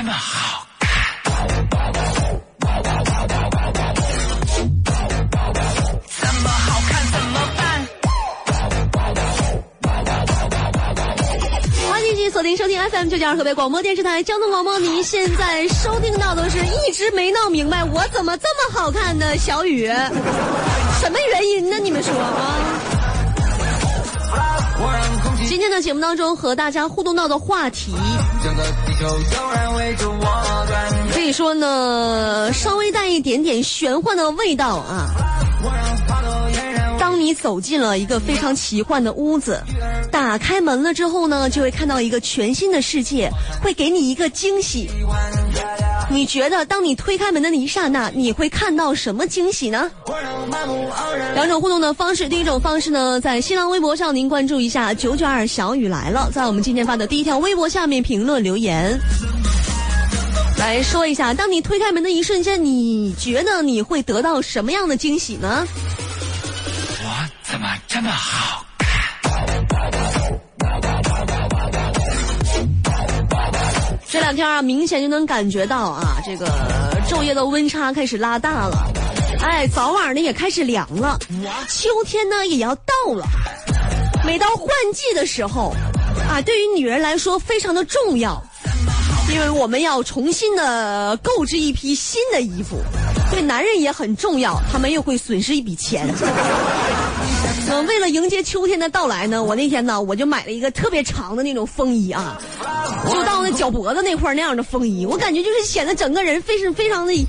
这么好？怎么好看怎么办？欢迎继续锁定收听 FM 九九二河北广播电视台交通广播。您现在收听到的是一直没闹明白我怎么这么好看的小雨，什么原因呢？你们说啊？今天的节目当中和大家互动到的话题，可以说呢，稍微带一点点玄幻的味道啊。当你走进了一个非常奇幻的屋子，打开门了之后呢，就会看到一个全新的世界，会给你一个惊喜。你觉得，当你推开门的那一刹那，你会看到什么惊喜呢？两种互动的方式，第一种方式呢，在新浪微博上您关注一下“九九二小雨来了”，在我们今天发的第一条微博下面评论留言，来说一下，当你推开门的一瞬间，你觉得你会得到什么样的惊喜呢？我怎么这么好？两天啊，明显就能感觉到啊，这个昼夜的温差开始拉大了，哎，早晚呢也开始凉了，秋天呢也要到了。每到换季的时候，啊，对于女人来说非常的重要，因为我们要重新的购置一批新的衣服。对男人也很重要，他们又会损失一笔钱。呃，为了迎接秋天的到来呢，我那天呢，我就买了一个特别长的那种风衣啊，就到那脚脖子那块那样的风衣，我感觉就是显得整个人非是非常的飒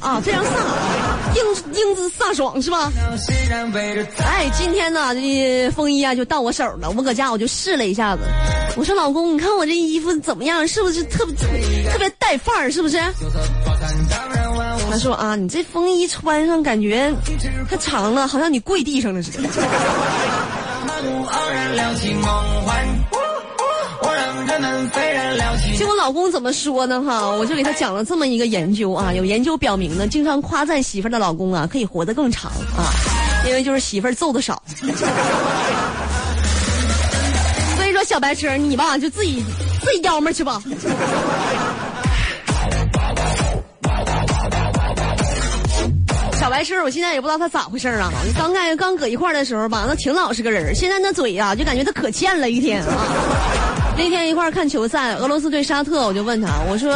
啊，非常飒，英英姿飒爽是吧？哎，今天呢，这风衣啊就到我手了，我搁家我就试了一下子，我说老公，你看我这衣服怎么样？是不是特别特别带范儿？是不是？他说啊，你这风衣穿上感觉太长了，好像你跪地上了似的。满目傲然亮起梦幻。我老公怎么说呢？哈，我就给他讲了这么一个研究啊，有研究表明呢，经常夸赞媳妇儿的老公啊，可以活得更长啊，因为就是媳妇儿揍的少。所以说，小白车你吧就自己自己要么去吧。小白痴，我现在也不知道他咋回事儿啊！刚开刚搁一块儿的时候吧，那挺老实个人儿，现在那嘴呀、就感觉他可欠了一天啊。那天一块儿看球赛，俄罗斯对沙特，我就问他，我说：“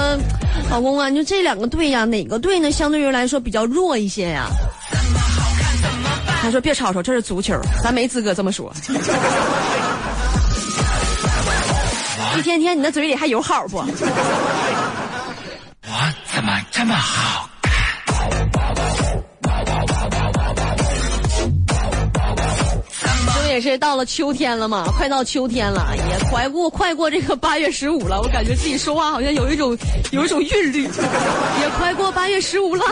老公啊，你说这两个队呀，哪个队呢相对于来说比较弱一些呀？”他说：“别吵吵，这是足球，咱没资格这么说。”一天天你那嘴里还有好不？我怎么这么好？也是到了秋天了嘛，快到秋天了，也快过快过这个八月十五了。我感觉自己说话好像有一种有一种韵律，也快过八月十五了。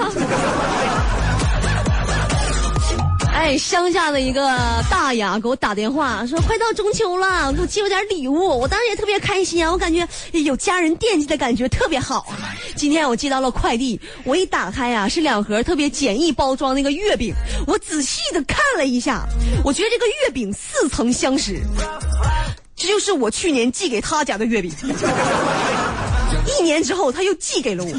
哎，乡下的一个大爷给我打电话说，快到中秋了，给我寄了点礼物。我当时也特别开心啊，我感觉有家人惦记的感觉特别好。今天我接到了快递，我一打开呀、是两盒特别简易包装那个月饼。我仔细的看了一下，我觉得这个月饼似曾相识，这就是我去年寄给他家的月饼。一年之后，他又寄给了我。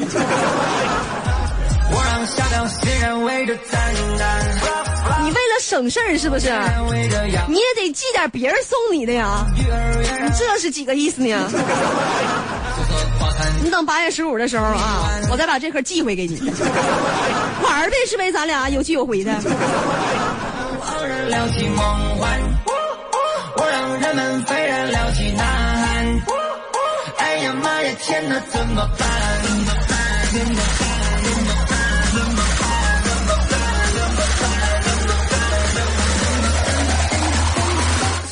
我让夏凉谁然围着咱咱？你为了省事儿是不是？你也得寄点别人送你的呀。你这是几个意思呢？你等八月十五的时候啊，我再把这盒寄回给你，玩儿呗，是呗？咱俩有去有回的。傲然亮起梦幻。我让人们飞然亮起呐喊。哎呀妈呀，天哪，怎么办？怎么办？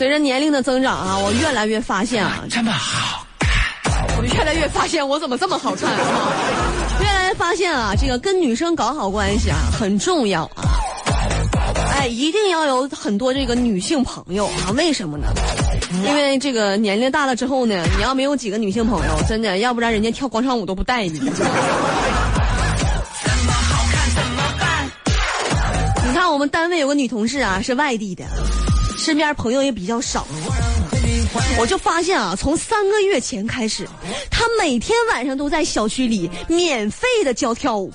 随着年龄的增长啊，我越来越发现啊，这么好？我越来越发现我怎么这么好看啊！越来越发现啊，这个跟女生搞好关系啊很重要啊。哎，一定要有很多这个女性朋友啊？为什么呢？因为这个年龄大了之后呢，你要没有几个女性朋友，真的，要不然人家跳广场舞都不带你。你看我们单位有个女同事啊，是外地的，身边朋友也比较少。我就发现啊，从三个月前开始，他每天晚上都在小区里免费的教跳舞，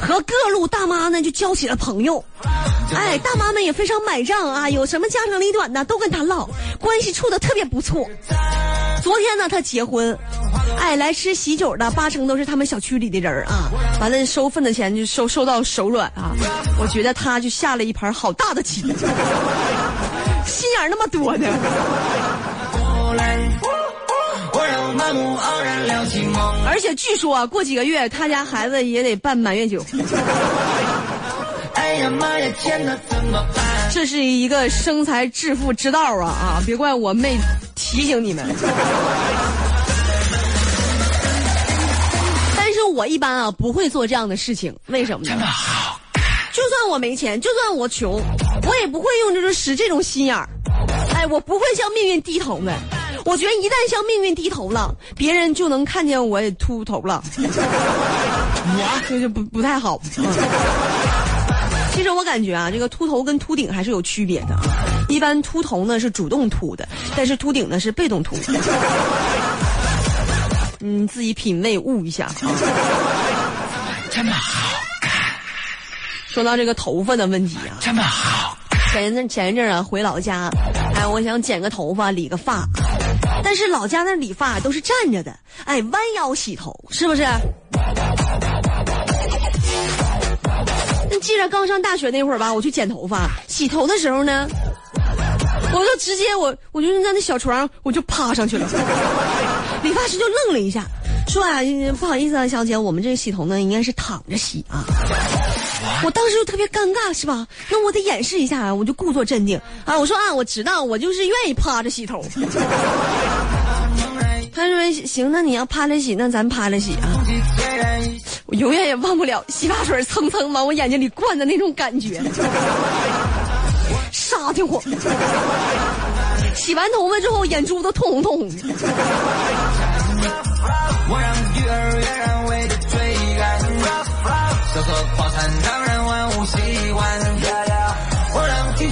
和各路大妈呢就交起了朋友。哎，大妈们也非常买账啊，有什么家长里短的都跟他唠，关系处的特别不错。昨天呢，他结婚，哎，来吃喜酒的八成都是他们小区里的人啊。完了，收份子钱就收收到手软啊。我觉得他就下了一盘好大的棋，心眼那么多呢。而且据说啊，过几个月他家孩子也得办满月酒。哎呀妈呀，天哪，怎么办？这是一个生财致富之道啊啊！别怪我没提醒你们。但是我一般啊不会做这样的事情，为什么呢？就算我没钱，就算我穷，我也不会用就是使这种心眼儿。哎，我不会向命运低头的。我觉得一旦向命运低头了，别人就能看见我也秃头了，这就不不太好。其实我感觉啊，这个秃头跟秃顶还是有区别的。一般秃头呢是主动秃的，但是秃顶呢是被动秃。你 自己品味悟一下。这么好看。说到这个头发的问题啊，这么好。前一阵前一阵啊回老家，哎，我想剪个头发，理个发。但是老家那理发都是站着的，哎，弯腰洗头，是不是？那记得刚上大学那会儿吧，我去剪头发，洗头的时候呢，我就直接我我就在那小床，我就趴上去了。理发师就愣了一下，说啊，不好意思啊，小姐，我们这个洗头呢，应该是躺着洗啊。我当时就特别尴尬，是吧？那我得掩饰一下啊，我就故作镇定啊，我说啊，我知道，我就是愿意趴着洗头。他说行，那你要趴着洗，那咱趴着洗啊。我永远也忘不了洗发水蹭蹭往我眼睛里灌的那种感觉，杀的我。洗完头发之后，眼珠子通红通红的。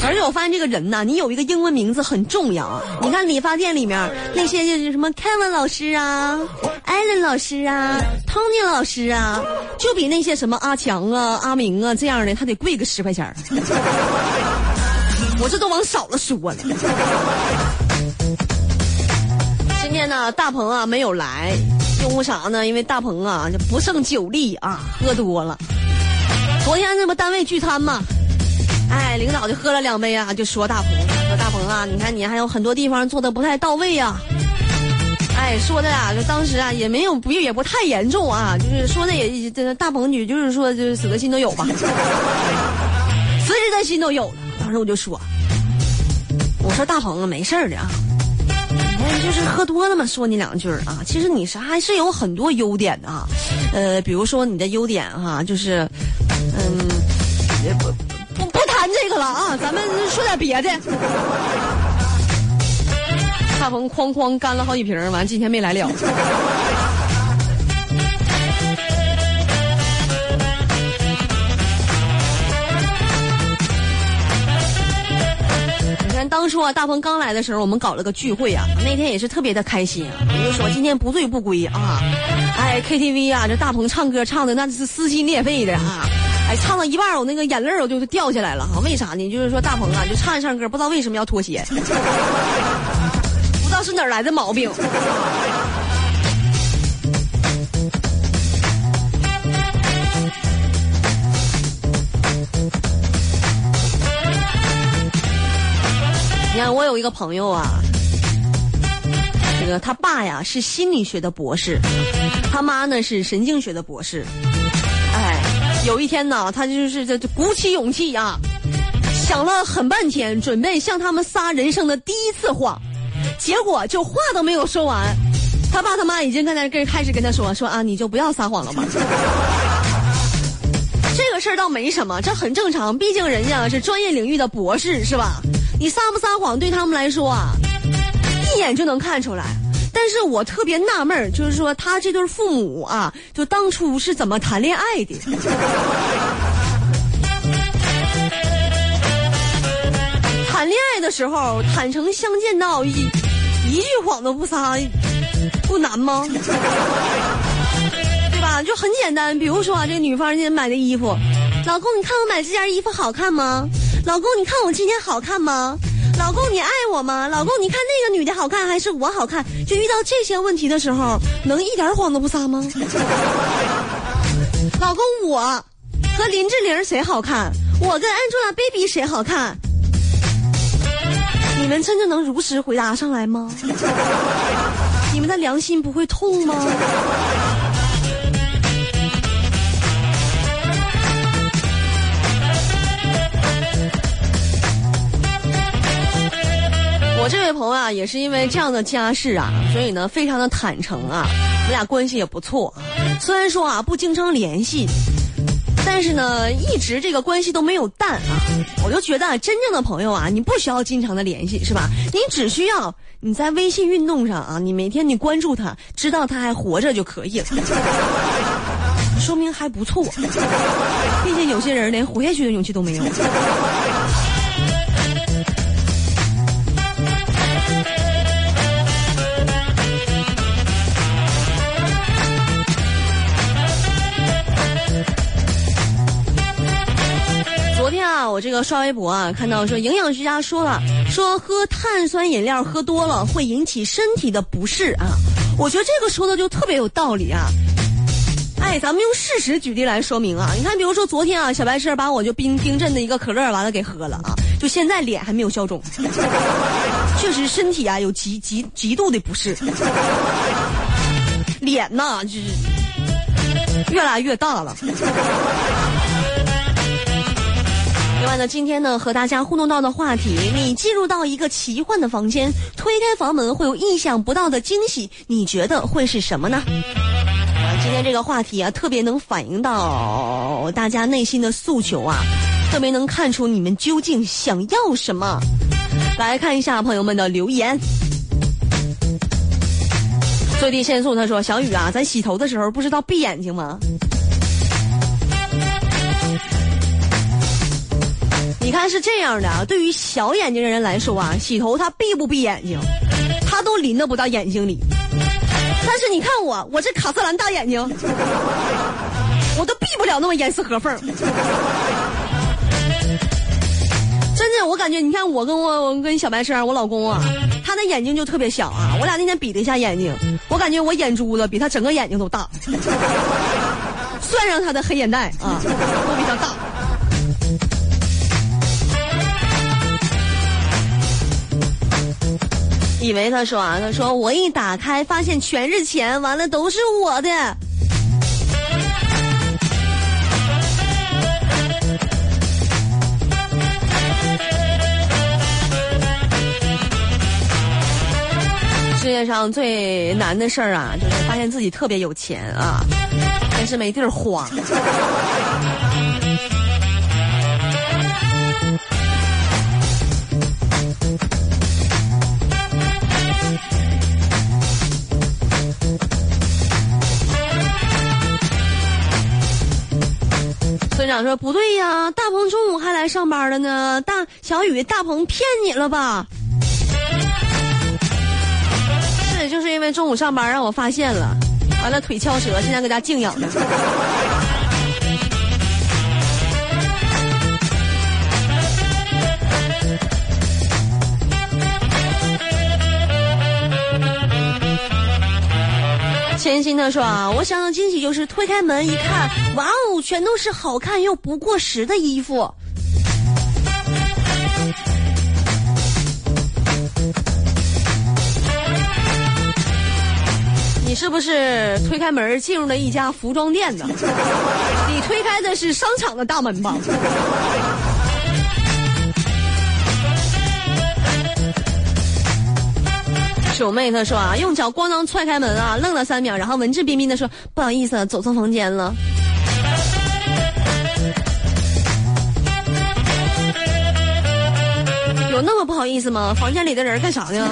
而且我发现这个人呐，你有一个英文名字很重要啊。你看理发店里面那些就是什么 Kevin 老师啊、Allen 老师啊、Tony 老师啊，就比那些什么阿强啊、阿明啊这样的，他得贵个十块钱 我这都往少了说了。今天呢，大鹏啊没有来，因为啥呢？因为大鹏啊就不胜酒力啊，喝多了。昨天那不单位聚餐嘛，哎，领导就喝了两杯啊，就说大鹏，说大鹏啊，你看你还有很多地方做的不太到位呀。哎，说的呀，就当时啊也没有不也不太严重啊，就是说的也这大鹏女就是说就是死的心都有吧，死的心都有了。当时我就说，我说大鹏啊，没事的啊。就是喝多了嘛，说你两句啊。其实你是还是有很多优点的啊，呃，比如说你的优点哈，就是，不不不谈这个了啊，咱们说点别的。大鹏哐哐干了好几瓶，完今天没来了。你看当初啊，大鹏刚来的时候，我们搞了个聚会啊，那天也是特别的开心啊。我就说今天不醉不归啊，哎，KTV 啊，这大鹏唱歌唱的那是撕心裂肺的啊，哎，唱到一半我那个眼泪我就掉下来了哈。为啥呢？就是说大鹏啊，就唱一唱歌，不知道为什么要脱鞋，不知道是哪来的毛病。你看，我有一个朋友啊，这个他爸呀是心理学的博士，他妈呢是神经学的博士。有一天呢，他就是这鼓起勇气啊，想了很半天，准备向他们仨人生的第一次谎，结果就话都没有说完，他爸他妈已经跟他跟开始跟他说说啊，你就不要撒谎了吧。这个事儿倒没什么，这很正常，毕竟人家是专业领域的博士，是吧？你撒不撒谎对他们来说啊，一眼就能看出来。但是我特别纳闷儿，就是说他这对父母啊，就当初是怎么谈恋爱的？谈恋爱的时候坦诚相见到一一一句谎都不撒，不难吗？对吧？就很简单。比如说啊，这女方今天买的衣服，老公，你看我买这件衣服好看吗？老公，你看我今天好看吗？老公，你爱我吗？老公，你看那个女的好看还是我好看？就遇到这些问题的时候，能一点谎都不撒吗？老公，我和林志玲谁好看？我跟 Angelababy 谁好看？你们真的能如实回答上来吗？你们的良心不会痛吗？我这位朋友啊，也是因为这样的家世啊，所以呢，非常的坦诚啊，我们俩关系也不错。虽然说啊，不经常联系。但是呢，一直这个关系都没有淡啊！我就觉得真正的朋友啊，你不需要经常的联系，是吧？你只需要你在微信运动上啊，你每天你关注他，知道他还活着就可以了，说明还不错。毕竟有些人连活下去的勇气都没有。我这个刷微博啊，看到说营养学家说了，说喝碳酸饮料喝多了会引起身体的不适啊。我觉得这个说的就特别有道理啊。哎，咱们用事实举例来说明啊。你看，比如说昨天啊，小白痴把我就冰冰镇的一个可乐完了给喝了啊，就现在脸还没有消肿，确实身体啊有极极极度的不适，脸呐就是越来越大了。另外呢，今天呢和大家互动到的话题，你进入到一个奇幻的房间，推开房门会有意想不到的惊喜，你觉得会是什么呢？啊，今天这个话题啊，特别能反映到大家内心的诉求啊，特别能看出你们究竟想要什么。来看一下朋友们的留言。最低限速他说：“小雨啊，咱洗头的时候不知道闭眼睛吗？”你看是这样的啊，对于小眼睛的人来说啊，洗头他闭不闭眼睛，他都淋得不到眼睛里。但是你看我，我这卡姿兰大眼睛，我都闭不了那么严丝合缝。真的，我感觉你看我跟我我跟小白车，我老公啊，他的眼睛就特别小啊。我俩那天比了一下眼睛，我感觉我眼珠子比他整个眼睛都大，算上他的黑眼袋啊，以为他说啊，他说我一打开发现全是钱，完了都是我的。世界上最难的事儿啊，就是发现自己特别有钱啊，但是没地儿花。想说：“不对呀，大鹏中午还来上班了呢。大小雨，大鹏骗你了吧？是，就是因为中午上班让我发现了，完了腿翘折，现在搁家静养呢。”千心的说啊，我想要惊喜就是推开门一看，哇哦，全都是好看又不过时的衣服。你是不是推开门进入了一家服装店呢？你推开的是商场的大门吧？九妹她说啊，用脚咣当踹开门啊，愣了三秒，然后文质彬彬的说：“不好意思，走错房间了。”有那么不好意思吗？房间里的人干啥呢？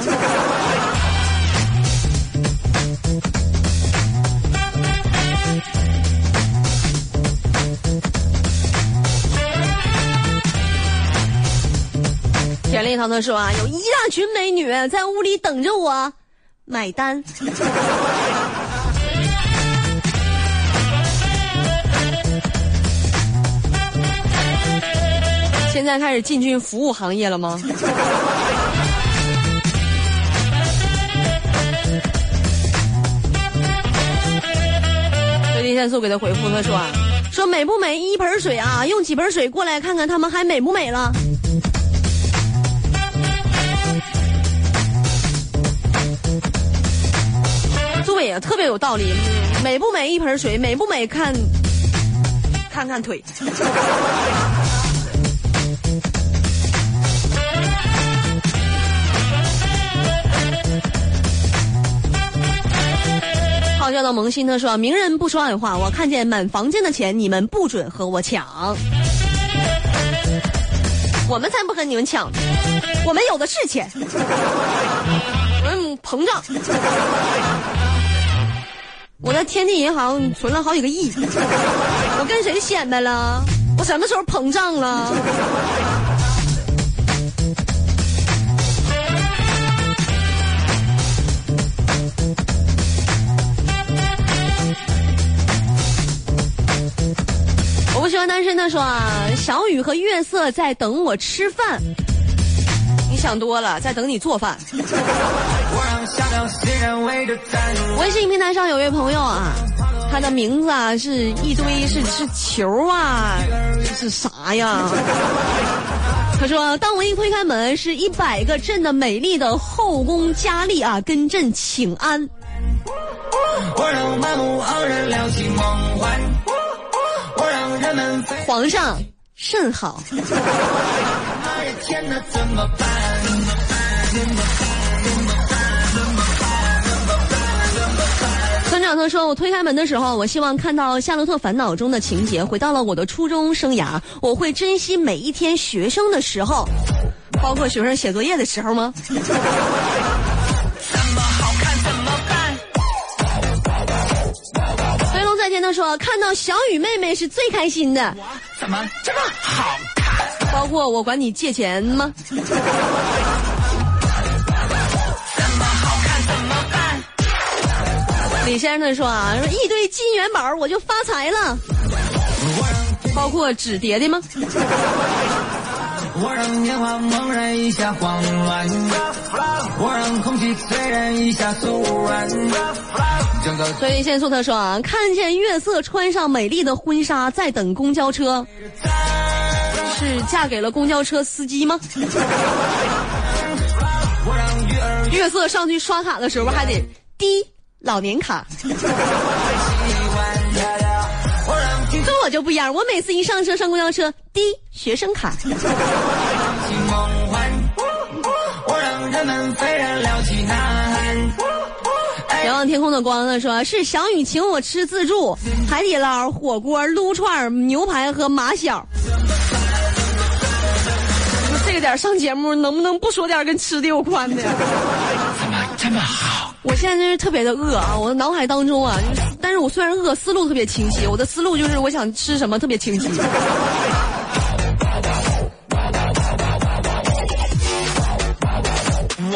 钱立涛他说啊，有一大群美女在屋里等着我买单。现在开始进军服务行业了吗？最近限速给他回复，他说啊，说美不美一盆水啊，用几盆水过来看看他们还美不美了。特别有道理。美不美一盆水，美不美看，看看腿。好笑的萌新他说：“名人不说暗话，我看见满房间的钱，你们不准和我抢。我们才不和你们抢，我们有的是钱，我们膨胀。我在天地银行存了好几个亿，我跟谁显摆了？我什么时候膨胀了？”我不喜欢单身的说啊，小雨和月色在等我吃饭。你想多了，在等你做饭。微信平台上有位朋友啊，他的名字啊是一堆是是球啊，是啥呀？他说：“当我一推开门，是一百个朕的美丽的后宫佳丽啊，跟朕请安。”皇上甚好。他说：“我推开门的时候，我希望看到《夏洛特烦恼》中的情节，回到了我的初中生涯。我会珍惜每一天学生的时候，包括学生写作业的时候吗？” 飞龙在天他说：“看到小雨妹妹是最开心的。”怎么这么好看？包括我管你借钱吗？李先生说啊，说一堆金元宝我就发财了，包括纸叠的吗？我让猛然一下慌乱，我让空气一下酥软。所以现速他说啊，看见月色穿上美丽的婚纱，在等公交车，是嫁给了公交车司机吗？月色上去刷卡的时候还得滴老年卡，跟，我就不一样，我每次一上车上公交车滴学生卡。仰望天空的光呢，说是小雨请我吃自助，海底捞、火锅、撸串、牛排和马小。这个点上节目，能不能不说点跟吃的有关的？怎么这么好？我现在真是特别的饿啊！我的脑海当中啊，就是但是我虽然饿，思路特别清晰。我的思路就是我想吃什么特别清晰。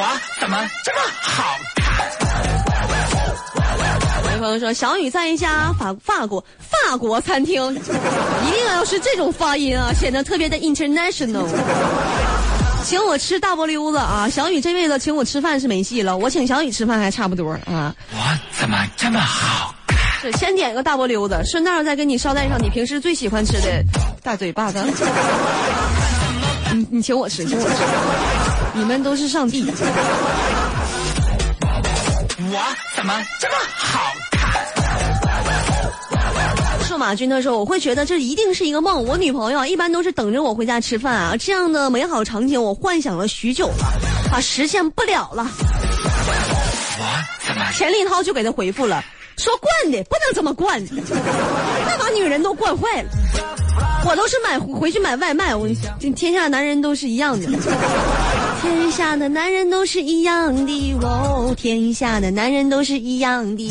我怎么这么好看？有朋友说，小雨在一家法法国法国餐厅，一定要是这种发音啊，显得特别的 international。请我吃大波溜子啊！小雨这辈子请我吃饭是没戏了，我请小雨吃饭还差不多啊。我怎么这么好看？是先点个大波溜子，顺道再给你捎带上你平时最喜欢吃的大嘴巴子。你你请我吃，请我吃，你们都是上帝。我怎么这么好看？数码君他说：“我会觉得这一定是一个梦。我女朋友啊一般都是等着我回家吃饭啊，这样的美好场景我幻想了许久了，啊，实现不了了。我怎么钱立涛就给他回复了，说惯的不能这么惯，那把女人都惯坏了。我都是买回去买外卖，我天下男人都是一样的，天下的男人都是一样的哦，天下的男人都是一样的。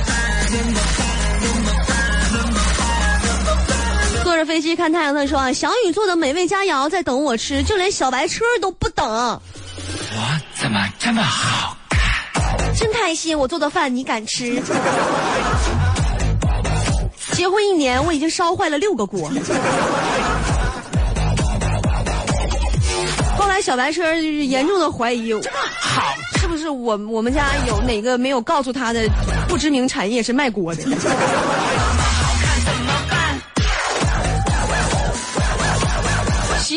着飞机看太阳的说啊，小雨做的美味佳肴在等我吃，就连小白车都不等，我怎么这么好看？真开心！我做的饭你敢吃？结婚一年，我已经烧坏了六个锅。后来小白车就是严重的怀疑，好是不是我我们家有哪个没有告诉他的不知名产业是卖锅的？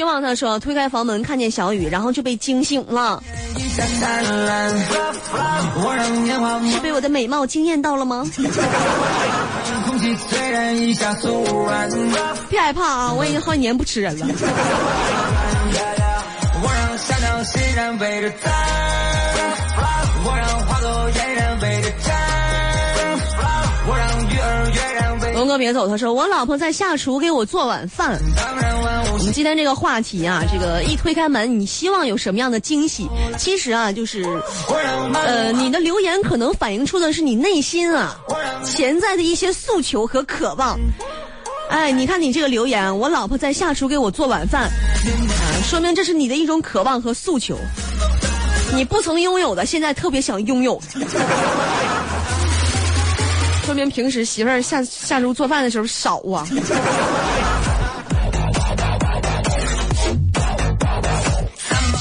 希望他说推开房门看见小雨，然后就被惊醒了。是被我的美貌惊艳到了吗？别害怕啊，我已经好几年不吃人了。我让小鸟欣然围着咱，我让花朵龙哥别走，他说我老婆在下厨给我做晚饭。我们今天这个话题啊，这个一推开门，你希望有什么样的惊喜？其实啊，就是呃，你的留言可能反映出的是你内心啊潜在的一些诉求和渴望。哎，你看你这个留言，我老婆在下厨给我做晚饭，啊，说明这是你的一种渴望和诉求。你不曾拥有的，现在特别想拥有，说明平时媳妇儿下下厨做饭的时候少啊。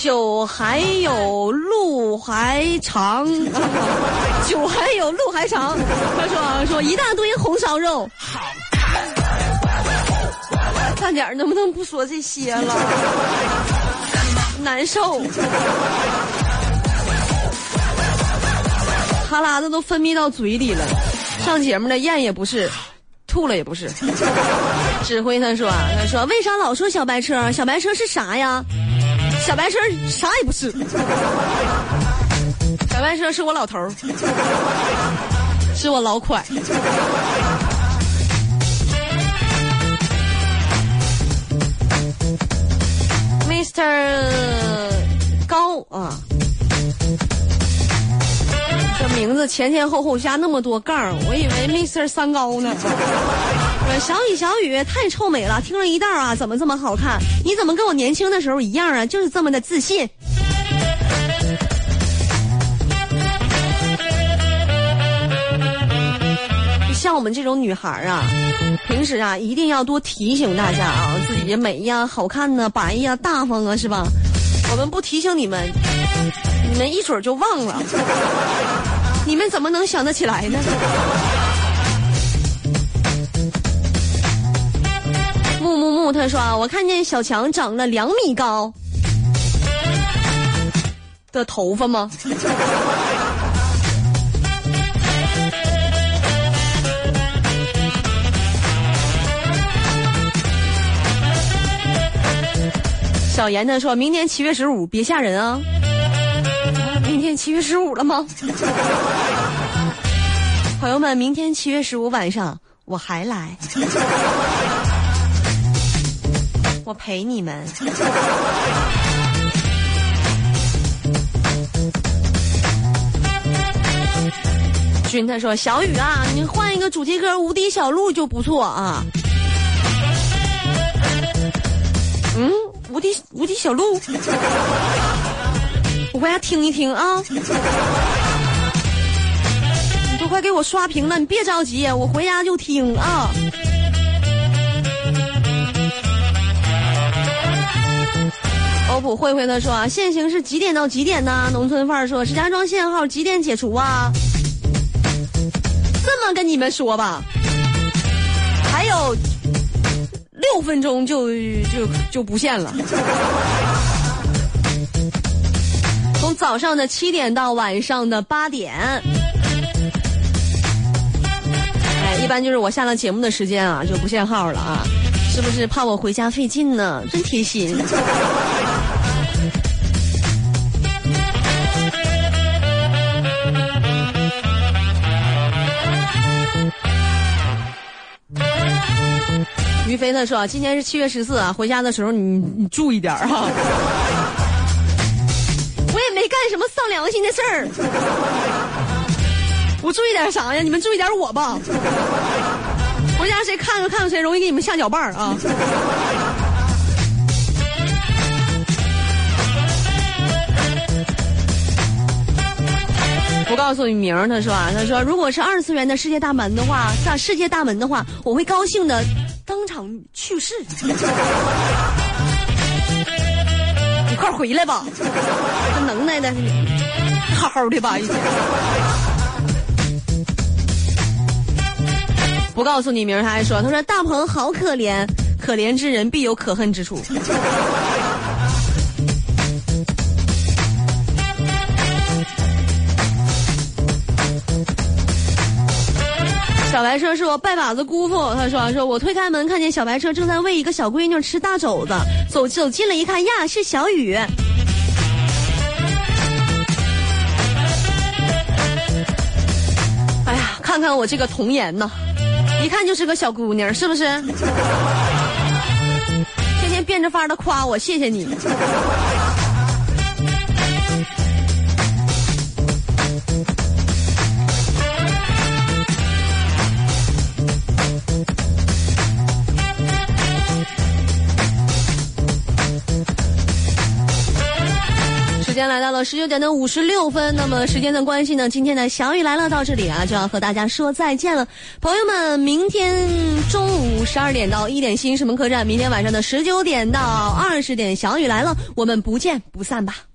酒还有路还长，酒还有路还长。他说说一大堆红烧肉，大点儿能不能不说这些了？难受，哈喇子都分泌到嘴里了。上节目的，咽也不是，吐了也不是。指挥他说，他说为啥老说小白车？小白车是啥呀？小白车啥也不是，小白车是我老头儿，是我老款。Mr. 高啊，名字前前后后加那么多杠，我以为 Mr. 三高呢。小雨小雨太臭美了，听了一道啊，怎么这么好看？你怎么跟我年轻的时候一样啊？就是这么的自信。像我们这种女孩啊，平时啊一定要多提醒大家啊，自己的美呀、好看呐、白呀、大方啊，是吧？我们不提醒你们，你们一准就忘了。你们怎么能想得起来呢？木木木，他说啊，我看见小强长了两米高的头发吗？小严他说明年七月十五，别吓人啊！明天七月十五了吗？朋友们，明天七月十五晚上我还来。我陪你们。君他说：“小雨啊，你换一个主题歌《无敌小鹿》就不错啊。”嗯，无敌无敌小鹿，回家听一听啊。你都快给我刷屏了，你别着急，我回家就听啊。欧普慧慧他说啊，限行是几点到几点呢？农村范儿说，石家庄限号几点解除啊？这么跟你们说吧，还有六分钟就就就不限了。早上的七点到晚上的八点。哎一般就是我下了节目的时间啊就不限号了啊。是不是怕我回家费劲呢？真贴心。于飞他说今天是七月十四啊回家的时候你你注意点啊。没干什么丧良心的事儿，我注意点啥呀？你们注意点我吧。回家谁看着看着谁，容易给你们下脚绊儿啊。我告诉你名儿，他说啊，他说如果是二次元的世界大门的话，上世界大门的话，我会高兴的当场去世。你快回来吧，好好的吧一天。不告诉你名儿，他还说，他说大鹏好可怜，可怜之人必有可恨之处。小白车是我拜把子姑父，他说说我推开门看见小白车正在喂一个小闺女吃大肘子，走走近了一看呀是小雨。看看我这个童颜呢，一看就是个小姑娘，是不是？天天变着法的夸我，谢谢你。十九点的五十六分，那么时间的关系呢，今天的小雨来了到这里啊，就要和大家说再见了。朋友们，明天中午十二点到一点新石门客栈，明天晚上的十九点到二十点，小雨来了，我们不见不散吧。